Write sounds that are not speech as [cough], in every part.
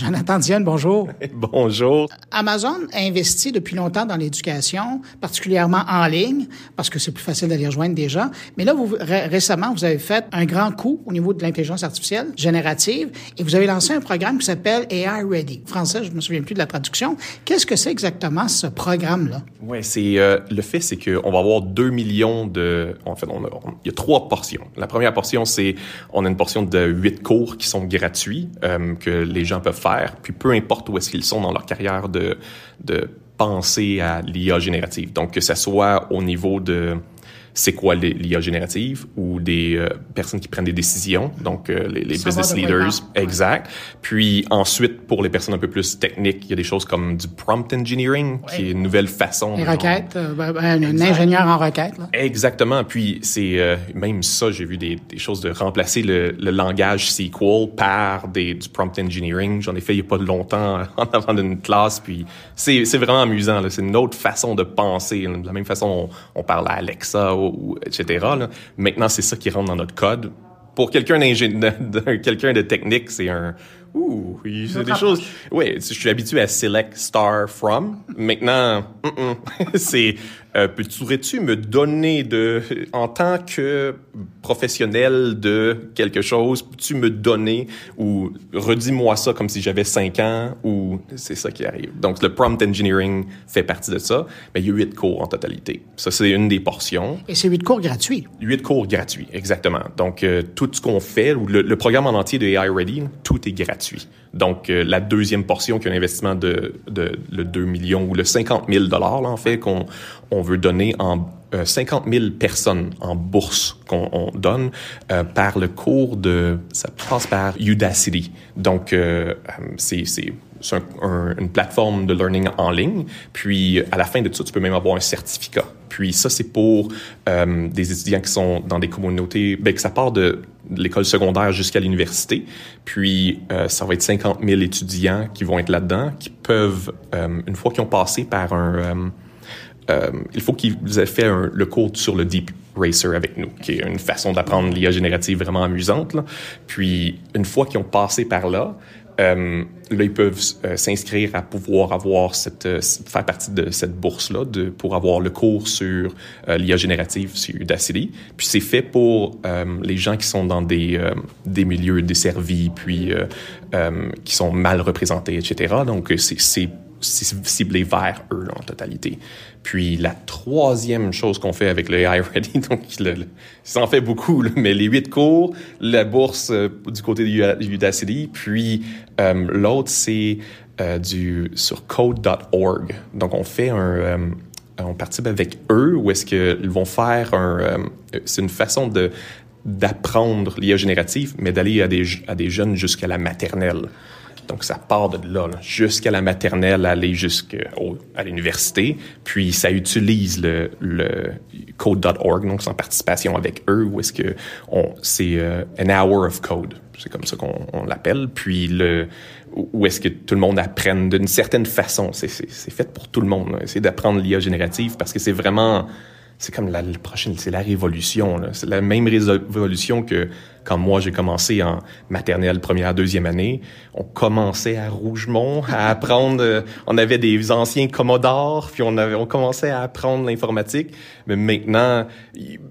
Jonathan Dionne, bonjour. [laughs] bonjour. Amazon a investi depuis longtemps dans l'éducation, particulièrement en ligne, parce que c'est plus facile d'aller rejoindre des gens. Mais là, vous, récemment, vous avez fait un grand coup au niveau de l'intelligence artificielle générative et vous avez lancé un programme qui s'appelle AI Ready. Français, je me souviens plus de la traduction. Qu'est-ce que c'est exactement ce programme-là? Oui, c'est euh, le fait, c'est qu'on va avoir 2 millions de... En fait, on il y a trois portions. La première portion, c'est on a une portion de huit cours qui sont gratuits, euh, que les gens peuvent faire, puis peu importe où est-ce qu'ils sont dans leur carrière de, de penser à l'IA générative. Donc, que ce soit au niveau de c'est quoi l'IA générative ou des euh, personnes qui prennent des décisions, donc euh, les, les business leaders, exact. Puis ensuite, pour les personnes un peu plus techniques, il y a des choses comme du prompt engineering, qui est une nouvelle façon. Les requêtes, euh, ben, ben, un ingénieur en requête. Là. Exactement. Puis c'est même ça, j'ai vu des, des, choses de remplacer le, le, langage SQL par des, du prompt engineering. J'en ai fait il y a pas longtemps [laughs] en avant d'une classe, puis c'est vraiment amusant. C'est une autre façon de penser. De la même façon, on, on parle à Alexa ou etc. Maintenant, c'est ça qui rentre dans notre code. Pour quelqu'un de, quelqu'un de technique, c'est un ouh, c'est des choses. Oui, je suis habitué à select star from. Maintenant, [laughs] c'est euh, pourrais-tu me donner de, en tant que professionnel de quelque chose, peux-tu me donner ou redis-moi ça comme si j'avais cinq ans ou c'est ça qui arrive. Donc le prompt engineering fait partie de ça, mais il y a huit cours en totalité. Ça c'est une des portions. Et c'est huit cours gratuits. Huit cours gratuits, exactement. Donc euh, tout ce qu'on fait, le, le, programme en entier de AI Ready, tout est gratuit. Donc euh, la deuxième portion qui est un investissement de, de le 2 millions ou le 50 000 dollars en fait qu'on on veut donner en 50 euh, 000 personnes en bourse qu'on donne euh, par le cours de ça passe par Udacity. Donc euh, c'est c'est une plateforme de learning en ligne. Puis à la fin de ça, tu peux même avoir un certificat. Puis ça, c'est pour euh, des étudiants qui sont dans des communautés, ben, que ça part de l'école secondaire jusqu'à l'université. Puis euh, ça va être 50 000 étudiants qui vont être là-dedans, qui peuvent, euh, une fois qu'ils ont passé par un euh, il faut qu'ils aient fait le cours sur le Deep Racer avec nous, qui est une façon d'apprendre l'IA générative vraiment amusante. Puis, une fois qu'ils ont passé par là, euh, là, ils peuvent euh, s'inscrire à pouvoir avoir cette, faire partie de cette bourse-là pour avoir le cours sur l'IA générative sur Udacity. Puis c'est fait pour les gens qui sont dans des, des milieux desservis, puis qui sont mal représentés, etc. Donc, c'est ciblé vers eux en totalité. Puis la troisième chose qu'on fait avec le AI Ready, [laughs] donc le, ça en fait beaucoup, mais les huit cours, la bourse euh, du côté de Udacity, puis euh, l'autre c'est euh, du sur code.org. Donc on fait un on participe avec eux où est-ce qu'ils vont faire un c'est une façon de d'apprendre l'IA générative, mais d'aller à des, à des jeunes jusqu'à la maternelle. Donc, ça part de là, jusqu'à la maternelle, aller jusqu'à l'université. Puis, ça utilise le, le code.org, donc c'est en participation avec eux, où est-ce que c'est euh, an hour of code. C'est comme ça qu'on l'appelle. Puis, le, où est-ce que tout le monde apprenne d'une certaine façon. C'est fait pour tout le monde. C'est d'apprendre l'IA générative parce que c'est vraiment c'est comme la, prochaine, c'est la révolution. C'est la même révolution que quand moi j'ai commencé en maternelle première, deuxième année. On commençait à Rougemont à apprendre. Euh, on avait des anciens Commodore, puis on avait, on commençait à apprendre l'informatique. Mais maintenant,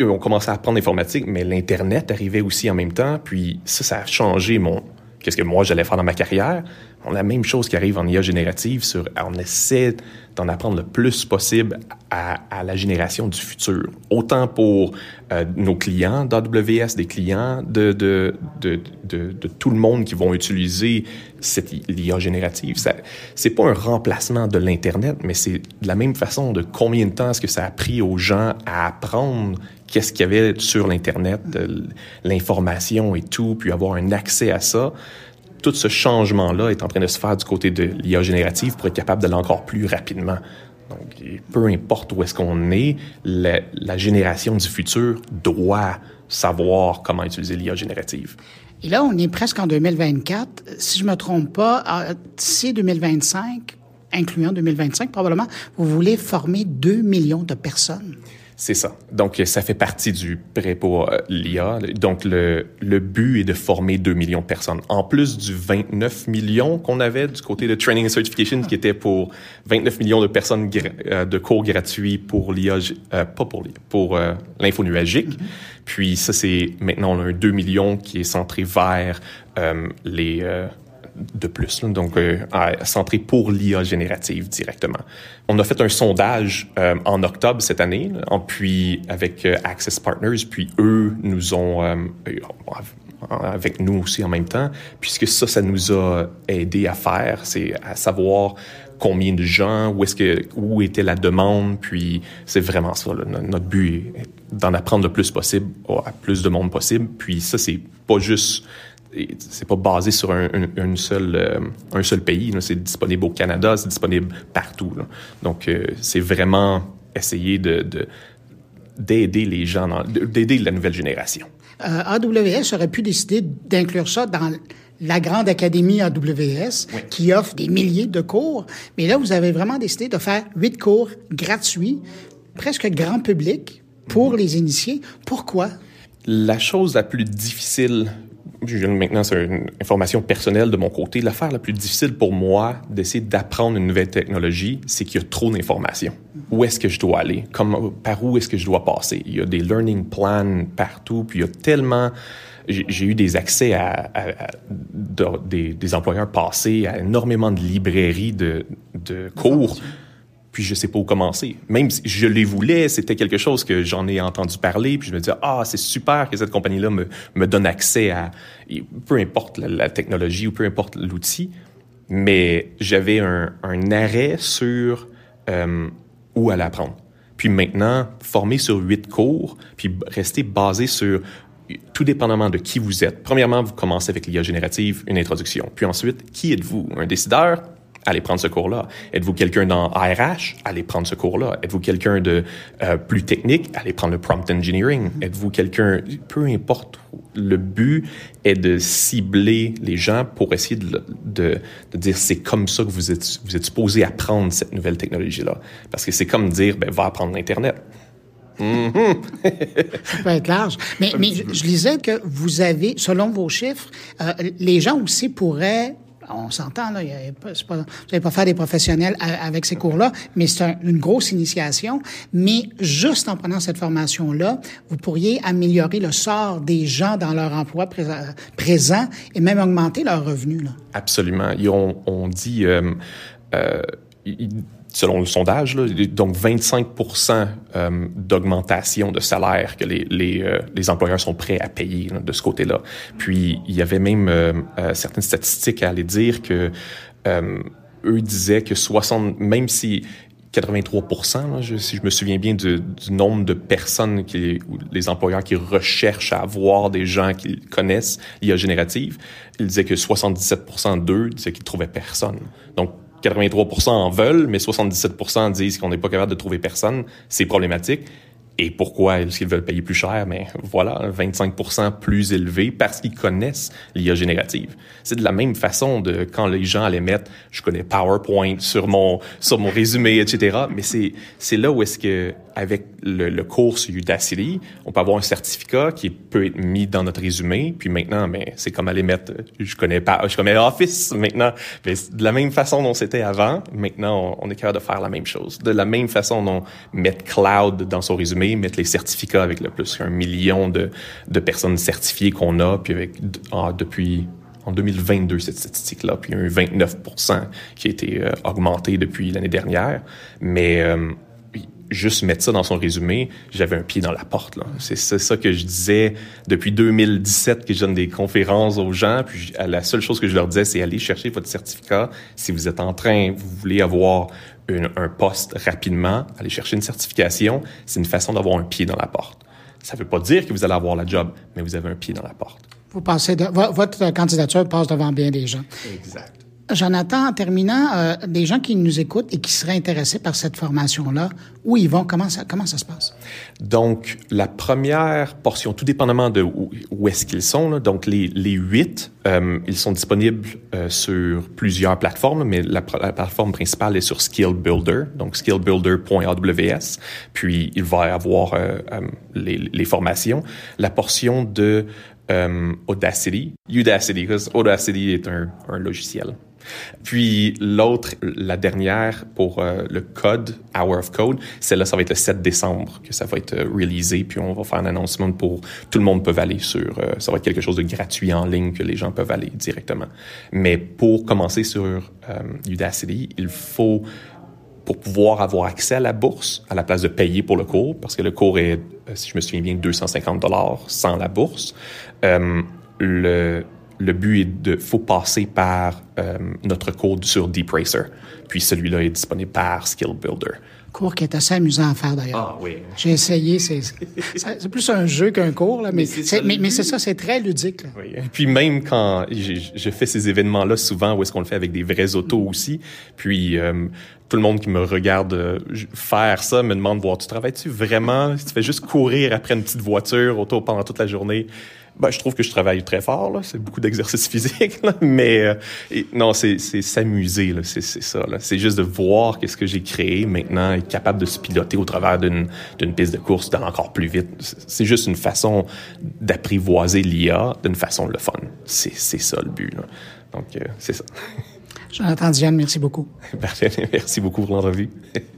on commençait à apprendre l'informatique, mais l'internet arrivait aussi en même temps. Puis ça, ça a changé mon qu'est-ce que moi j'allais faire dans ma carrière. On a la même chose qui arrive en IA générative on essaie d'en apprendre le plus possible à, la génération du futur. Autant pour euh, nos clients d'AWS, des clients de, tout le monde qui vont utiliser cette IA générative. C'est pas un remplacement de l'Internet, mais c'est de la même façon de combien de temps est-ce que ça a pris aux gens à apprendre qu'est-ce qu'il y avait sur l'Internet, l'information et tout, puis avoir un accès à ça tout ce changement-là est en train de se faire du côté de l'IA générative pour être capable d'aller encore plus rapidement. Donc, peu importe où est-ce qu'on est, la, génération du futur doit savoir comment utiliser l'IA générative. Et là, on est presque en 2024. Si je me trompe pas, d'ici 2025, incluant 2025 probablement, vous voulez former 2 millions de personnes. C'est ça. Donc, ça fait partie du prêt pour euh, l'IA. Donc, le, le but est de former 2 millions de personnes. En plus du 29 millions qu'on avait du côté de Training and Certification, qui était pour 29 millions de personnes euh, de cours gratuits pour l'IA, euh, pas pour l'IA, pour l'info nuagique. Mm-hmm. Puis ça, c'est maintenant, on a un 2 millions qui est centré vers les de plus, donc euh, centré pour l'IA générative directement. On a fait un sondage euh, en octobre cette année, puis avec euh, Access Partners, puis eux nous ont avec nous aussi en même temps, puisque ça, ça nous a aidé à faire, c'est à savoir combien de gens, où est-ce que où était la demande, puis c'est vraiment ça. notre but est d'en apprendre le plus possible à plus de monde possible. Puis ça, c'est pas juste c'est pas basé sur un, un, seul, euh, un seul pays. C'est disponible au Canada, c'est disponible partout. Donc, euh, c'est vraiment essayer de, d'aider les gens, d'aider la nouvelle génération. Euh, AWS aurait pu décider d'inclure ça dans la grande académie AWS qui offre des milliers de cours. Mais là, vous avez vraiment décidé de faire huit cours gratuits, presque grand public, pour mm-hmm. les initiés. Pourquoi? La chose la plus difficile maintenant c'est une information personnelle de mon côté, l'affaire la plus difficile pour moi d'essayer d'apprendre une nouvelle technologie, c'est qu'il y a trop d'informations. Où est-ce que je dois aller? Comme, par où est-ce que je dois passer? Il y a des learning plans partout, puis il y a tellement... J'ai eu des accès à, des, employeurs passés à énormément de librairies de, de cours puis je sais pas où commencer. Même si je les voulais, c'était quelque chose que j'en ai entendu parler, puis je me disais ah c'est super que cette compagnie-là me, me donne accès à peu importe la, technologie ou peu importe l'outil, mais j'avais un, un, arrêt sur euh, où aller apprendre. Puis maintenant, formé sur huit cours, puis rester basé sur tout dépendamment de qui vous êtes. Premièrement, vous commencez avec l'IA générative, une introduction. Puis ensuite, qui êtes-vous? Un décideur? Allez prendre ce cours-là. Êtes-vous quelqu'un dans RH? Allez prendre ce cours-là. Êtes-vous quelqu'un de euh, plus technique? Allez prendre le prompt engineering. Mm-hmm. Êtes-vous quelqu'un, peu importe, le but est de cibler les gens pour essayer de, de, de dire c'est comme ça que vous êtes, vous êtes supposé apprendre cette nouvelle technologie-là. Parce que c'est comme dire, ben, va apprendre l'Internet. Mm-hmm. [laughs] ça peut être large. Mais, mais je, je, lisais que vous avez, selon vos chiffres, euh, les gens aussi pourraient on s'entend, là, pas, vous n'allez pas faire des professionnels avec ces cours-là, mais c'est une grosse initiation. Mais juste en prenant cette formation-là, vous pourriez améliorer le sort des gens dans leur emploi présent et même augmenter leurs revenus. Absolument. on dit... Euh, euh, selon le sondage, là, donc 25% euh, d'augmentation de salaire que les, les, euh, les, employeurs sont prêts à payer de ce côté-là. Puis il y avait même euh, certaines statistiques à aller dire que eux disaient que 60, même si 83 là, si je me souviens bien du, du nombre de personnes qui les employeurs qui recherchent à avoir des gens qu'ils connaissent l'IA générative, ils disaient que 77 d'eux disaient qu'ils trouvaient personne. Donc 83% en veulent, mais 77% disent qu'on n'est pas capable de trouver personne. C'est problématique. Et pourquoi? Est-ce qu'ils veulent payer plus cher? Mais voilà, 25% plus élevé parce qu'ils connaissent l'IA générative. C'est de la même façon de quand les gens allaient mettre, je connais PowerPoint sur mon, sur mon résumé, etc. Mais c'est, c'est là où est-ce que, avec le, le cours sur Udacity, on peut avoir un certificat qui peut être mis dans notre résumé. Puis maintenant, mais c'est comme aller mettre, je connais pas, je connais Office maintenant. Mais de la même façon dont c'était avant, maintenant, on, on est capable de faire la même chose. De la même façon dont mettre Cloud dans son résumé, mettre les certificats avec le plus qu'un million de, de personnes certifiées qu'on a, puis avec ah, depuis en 2022 cette statistique-là, puis un 29 qui a été euh, augmenté depuis l'année dernière. Mais euh, juste mettre ça dans son résumé, j'avais un pied dans la porte. C'est ça que je disais depuis 2017 que je donne des conférences aux gens. Puis la seule chose que je leur disais, c'est aller chercher votre certificat. Si vous êtes en train, vous voulez avoir un poste rapidement, aller chercher une certification, c'est une façon d'avoir un pied dans la porte. Ça ne veut pas dire que vous allez avoir la job, mais vous avez un pied dans la porte. Vous pensez de, votre candidature passe devant bien des gens. Exact. Jonathan, en terminant, euh, des gens qui nous écoutent et qui seraient intéressés par cette formation-là, où ils vont? Comment ça, comment ça se passe? Donc, la première portion, tout dépendamment de où, est-ce qu'ils sont, donc les, les huit, euh, ils sont disponibles euh, sur plusieurs plateformes, mais la, la, plateforme principale est sur Skill Builder, donc skillbuilder.aws. Puis, il va y avoir les, les formations. La portion de euh, Audacity, Udacity, parce Audacity est un, logiciel. Puis l'autre, la dernière pour euh, le code, Hour of Code, celle-là, ça va être le 7 décembre que ça va être euh, releasé, puis on va faire un annoncement pour tout le monde peut aller sur, euh, ça va être quelque chose de gratuit en ligne que les gens peuvent aller directement. Mais pour commencer sur Udacity, il faut pour pouvoir avoir accès à la bourse à la place de payer pour le cours, parce que le cours est, euh, si je me souviens bien, 250 dollars sans la bourse. Euh, le le but est de faut passer par euh, notre code sur DeepRacer. Puis celui-là est disponible par Skill Builder. Cours qui est assez amusant à faire d'ailleurs. Ah oui. J'ai essayé, c'est c'est plus un jeu qu'un cours là, mais c'est mais, mais c'est ça, c'est très ludique. Là. Oui. Puis même quand je fais ces événements-là souvent où est-ce qu'on le fait avec des vrais autos aussi, puis euh, tout le monde qui me regarde euh, faire ça me demande voir tu travailles-tu vraiment? Si tu fais juste courir après une petite voiture auto pendant toute la journée ben, je trouve que je travaille très fort, là. C'est beaucoup d'exercice [laughs] physique, là. Mais euh, et, non, c'est s'amuser, là. C'est ça, là. C'est juste de voir qu'est-ce que j'ai créé maintenant, être capable de se piloter au travers d'une piste de course, d'aller encore plus vite. C'est juste une façon d'apprivoiser l'IA d'une façon le fun. C'est ça le but, là. Donc, euh, c'est ça. Jonathan Diane, merci beaucoup. [laughs] Merci beaucoup pour l'entrevue. [laughs]